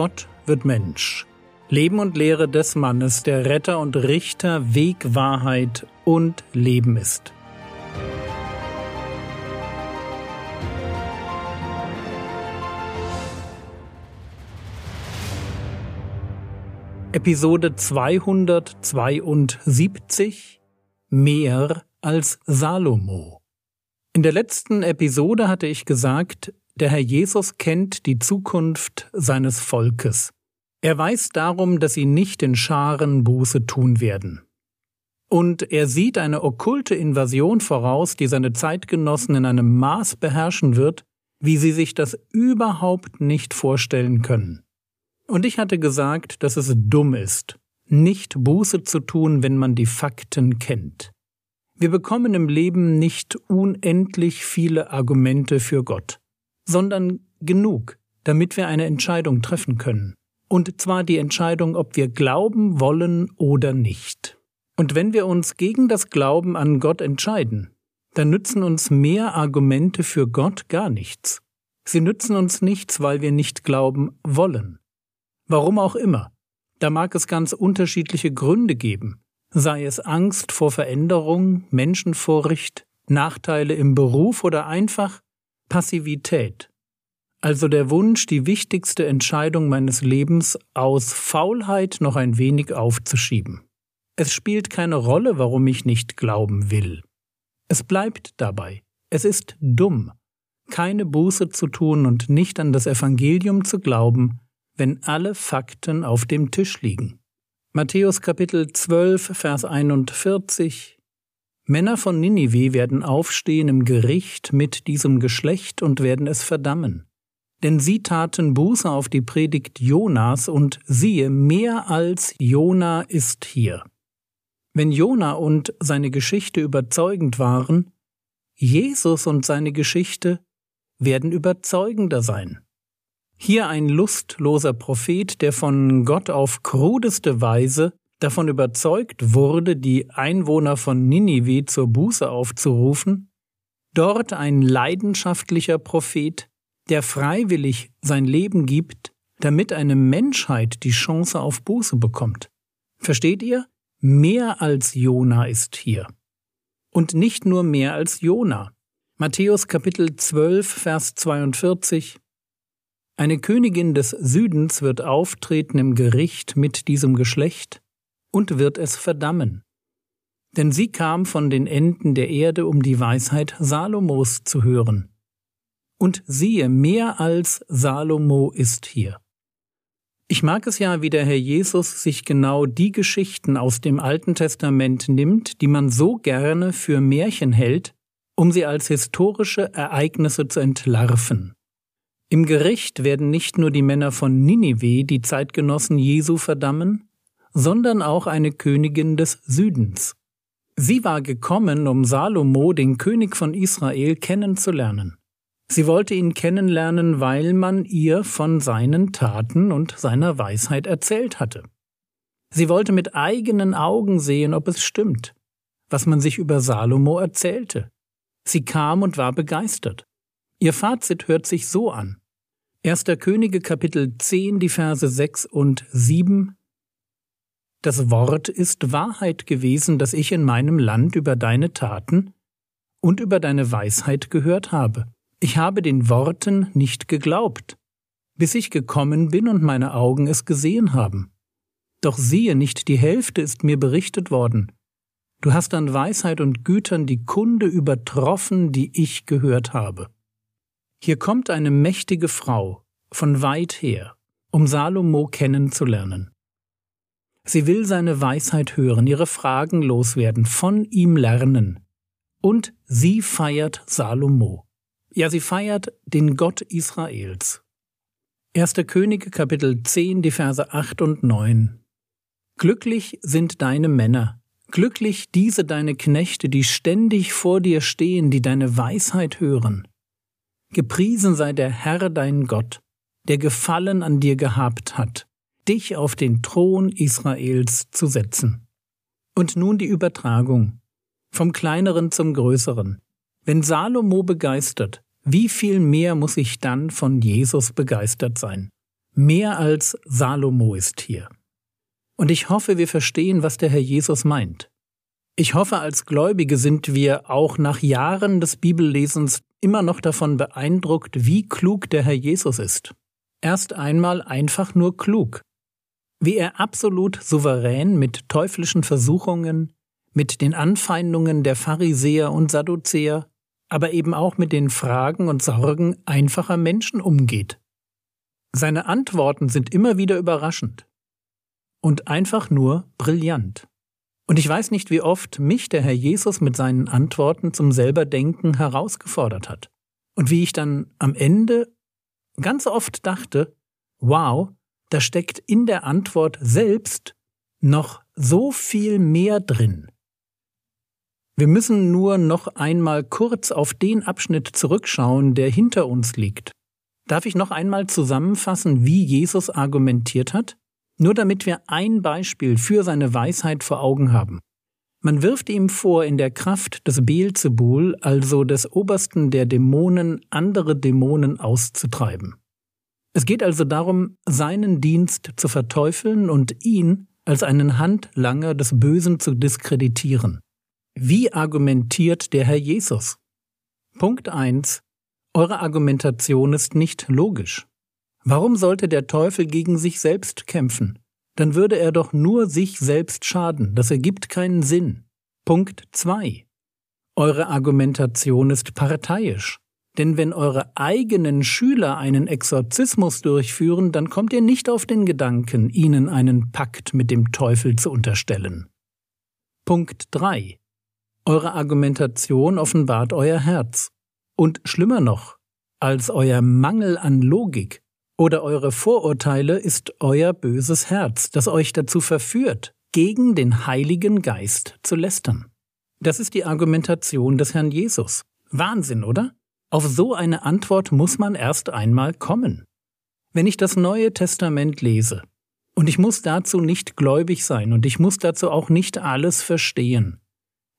Gott wird Mensch. Leben und Lehre des Mannes, der Retter und Richter, Weg, Wahrheit und Leben ist. Episode 272 Mehr als Salomo. In der letzten Episode hatte ich gesagt, der Herr Jesus kennt die Zukunft seines Volkes. Er weiß darum, dass sie nicht in Scharen Buße tun werden. Und er sieht eine okkulte Invasion voraus, die seine Zeitgenossen in einem Maß beherrschen wird, wie sie sich das überhaupt nicht vorstellen können. Und ich hatte gesagt, dass es dumm ist, nicht Buße zu tun, wenn man die Fakten kennt. Wir bekommen im Leben nicht unendlich viele Argumente für Gott, sondern genug, damit wir eine Entscheidung treffen können. Und zwar die Entscheidung, ob wir glauben wollen oder nicht. Und wenn wir uns gegen das Glauben an Gott entscheiden, dann nützen uns mehr Argumente für Gott gar nichts. Sie nützen uns nichts, weil wir nicht glauben wollen. Warum auch immer. Da mag es ganz unterschiedliche Gründe geben, sei es Angst vor Veränderung, Menschenfurcht, Nachteile im Beruf oder einfach Passivität. Also der Wunsch, die wichtigste Entscheidung meines Lebens aus Faulheit noch ein wenig aufzuschieben. Es spielt keine Rolle, warum ich nicht glauben will. Es bleibt dabei. Es ist dumm, keine Buße zu tun und nicht an das Evangelium zu glauben, wenn alle Fakten auf dem Tisch liegen. Matthäus Kapitel 12, Vers 41 Männer von Ninive werden aufstehen im Gericht mit diesem Geschlecht und werden es verdammen. Denn sie taten Buße auf die Predigt Jonas und siehe, mehr als Jona ist hier. Wenn Jona und seine Geschichte überzeugend waren, Jesus und seine Geschichte werden überzeugender sein. Hier ein lustloser Prophet, der von Gott auf krudeste Weise davon überzeugt wurde, die Einwohner von Ninive zur Buße aufzurufen, dort ein leidenschaftlicher Prophet, der freiwillig sein Leben gibt, damit eine Menschheit die Chance auf Buße bekommt. Versteht ihr? Mehr als Jona ist hier. Und nicht nur mehr als Jona. Matthäus Kapitel 12, Vers 42 eine Königin des Südens wird auftreten im Gericht mit diesem Geschlecht und wird es verdammen. Denn sie kam von den Enden der Erde, um die Weisheit Salomos zu hören. Und siehe, mehr als Salomo ist hier. Ich mag es ja, wie der Herr Jesus sich genau die Geschichten aus dem Alten Testament nimmt, die man so gerne für Märchen hält, um sie als historische Ereignisse zu entlarven. Im Gericht werden nicht nur die Männer von Ninive die Zeitgenossen Jesu verdammen, sondern auch eine Königin des Südens. Sie war gekommen, um Salomo, den König von Israel, kennenzulernen. Sie wollte ihn kennenlernen, weil man ihr von seinen Taten und seiner Weisheit erzählt hatte. Sie wollte mit eigenen Augen sehen, ob es stimmt, was man sich über Salomo erzählte. Sie kam und war begeistert. Ihr Fazit hört sich so an. 1. Könige Kapitel 10, die Verse 6 und 7 Das Wort ist Wahrheit gewesen, das ich in meinem Land über deine Taten und über deine Weisheit gehört habe. Ich habe den Worten nicht geglaubt, bis ich gekommen bin und meine Augen es gesehen haben. Doch siehe, nicht die Hälfte ist mir berichtet worden. Du hast an Weisheit und Gütern die Kunde übertroffen, die ich gehört habe. Hier kommt eine mächtige Frau von weit her, um Salomo kennenzulernen. Sie will seine Weisheit hören, ihre Fragen loswerden, von ihm lernen. Und sie feiert Salomo. Ja, sie feiert den Gott Israels. 1. Könige Kapitel 10, die Verse 8 und 9. Glücklich sind deine Männer, glücklich diese deine Knechte, die ständig vor dir stehen, die deine Weisheit hören. Gepriesen sei der Herr dein Gott, der Gefallen an dir gehabt hat, dich auf den Thron Israels zu setzen. Und nun die Übertragung. Vom kleineren zum größeren. Wenn Salomo begeistert, wie viel mehr muss ich dann von Jesus begeistert sein? Mehr als Salomo ist hier. Und ich hoffe, wir verstehen, was der Herr Jesus meint. Ich hoffe, als Gläubige sind wir auch nach Jahren des Bibellesens immer noch davon beeindruckt, wie klug der Herr Jesus ist. Erst einmal einfach nur klug. Wie er absolut souverän mit teuflischen Versuchungen, mit den Anfeindungen der Pharisäer und Sadduzäer, aber eben auch mit den Fragen und Sorgen einfacher Menschen umgeht. Seine Antworten sind immer wieder überraschend und einfach nur brillant. Und ich weiß nicht, wie oft mich der Herr Jesus mit seinen Antworten zum Selberdenken herausgefordert hat. Und wie ich dann am Ende ganz oft dachte, wow, da steckt in der Antwort selbst noch so viel mehr drin. Wir müssen nur noch einmal kurz auf den Abschnitt zurückschauen, der hinter uns liegt. Darf ich noch einmal zusammenfassen, wie Jesus argumentiert hat? Nur damit wir ein Beispiel für seine Weisheit vor Augen haben. Man wirft ihm vor, in der Kraft des Beelzebul, also des Obersten der Dämonen, andere Dämonen auszutreiben. Es geht also darum, seinen Dienst zu verteufeln und ihn als einen Handlanger des Bösen zu diskreditieren. Wie argumentiert der Herr Jesus? Punkt 1. Eure Argumentation ist nicht logisch. Warum sollte der Teufel gegen sich selbst kämpfen? Dann würde er doch nur sich selbst schaden. Das ergibt keinen Sinn. Punkt 2. Eure Argumentation ist parteiisch. Denn wenn eure eigenen Schüler einen Exorzismus durchführen, dann kommt ihr nicht auf den Gedanken, ihnen einen Pakt mit dem Teufel zu unterstellen. Punkt 3. Eure Argumentation offenbart euer Herz. Und schlimmer noch, als euer Mangel an Logik oder eure Vorurteile ist euer böses Herz, das euch dazu verführt, gegen den Heiligen Geist zu lästern. Das ist die Argumentation des Herrn Jesus. Wahnsinn, oder? Auf so eine Antwort muss man erst einmal kommen. Wenn ich das Neue Testament lese, und ich muss dazu nicht gläubig sein und ich muss dazu auch nicht alles verstehen,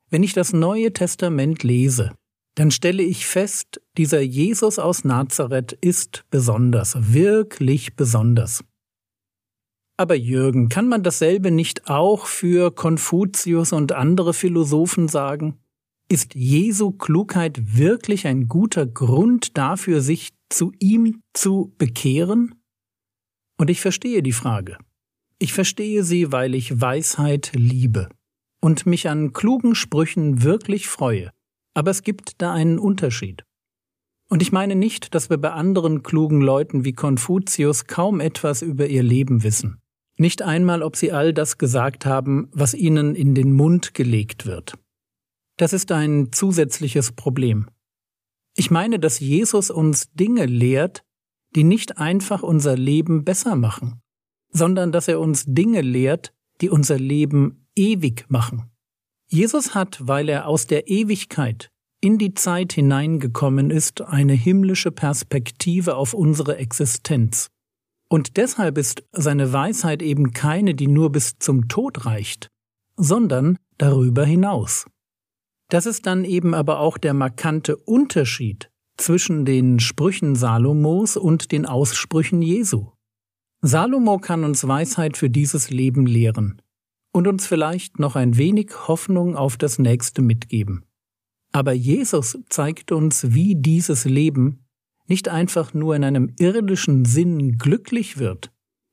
wenn ich das Neue Testament lese, dann stelle ich fest, dieser Jesus aus Nazareth ist besonders, wirklich besonders. Aber Jürgen, kann man dasselbe nicht auch für Konfuzius und andere Philosophen sagen? Ist Jesu Klugheit wirklich ein guter Grund dafür, sich zu ihm zu bekehren? Und ich verstehe die Frage. Ich verstehe sie, weil ich Weisheit liebe und mich an klugen Sprüchen wirklich freue. Aber es gibt da einen Unterschied. Und ich meine nicht, dass wir bei anderen klugen Leuten wie Konfuzius kaum etwas über ihr Leben wissen. Nicht einmal, ob sie all das gesagt haben, was ihnen in den Mund gelegt wird. Das ist ein zusätzliches Problem. Ich meine, dass Jesus uns Dinge lehrt, die nicht einfach unser Leben besser machen, sondern dass er uns Dinge lehrt, die unser Leben ewig machen. Jesus hat, weil er aus der Ewigkeit in die Zeit hineingekommen ist, eine himmlische Perspektive auf unsere Existenz. Und deshalb ist seine Weisheit eben keine, die nur bis zum Tod reicht, sondern darüber hinaus. Das ist dann eben aber auch der markante Unterschied zwischen den Sprüchen Salomos und den Aussprüchen Jesu. Salomo kann uns Weisheit für dieses Leben lehren und uns vielleicht noch ein wenig Hoffnung auf das nächste mitgeben. Aber Jesus zeigt uns, wie dieses Leben nicht einfach nur in einem irdischen Sinn glücklich wird,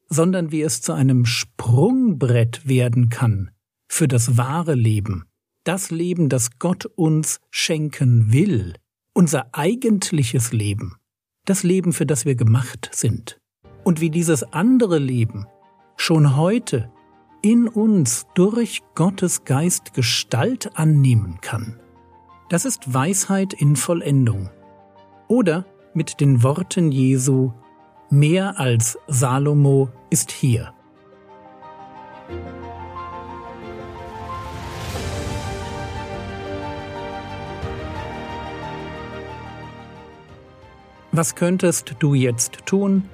sondern wie es zu einem Sprungbrett werden kann für das wahre Leben, das Leben, das Gott uns schenken will, unser eigentliches Leben, das Leben, für das wir gemacht sind. Und wie dieses andere Leben schon heute in uns durch Gottes Geist Gestalt annehmen kann. Das ist Weisheit in Vollendung. Oder mit den Worten Jesu, mehr als Salomo ist hier. Was könntest du jetzt tun?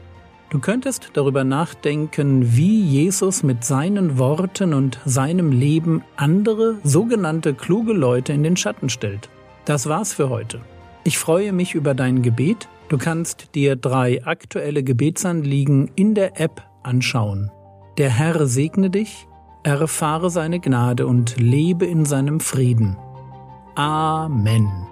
Du könntest darüber nachdenken, wie Jesus mit seinen Worten und seinem Leben andere sogenannte kluge Leute in den Schatten stellt. Das war's für heute. Ich freue mich über dein Gebet Du kannst dir drei aktuelle Gebetsanliegen in der App anschauen. Der Herr segne dich, erfahre seine Gnade und lebe in seinem Frieden. Amen.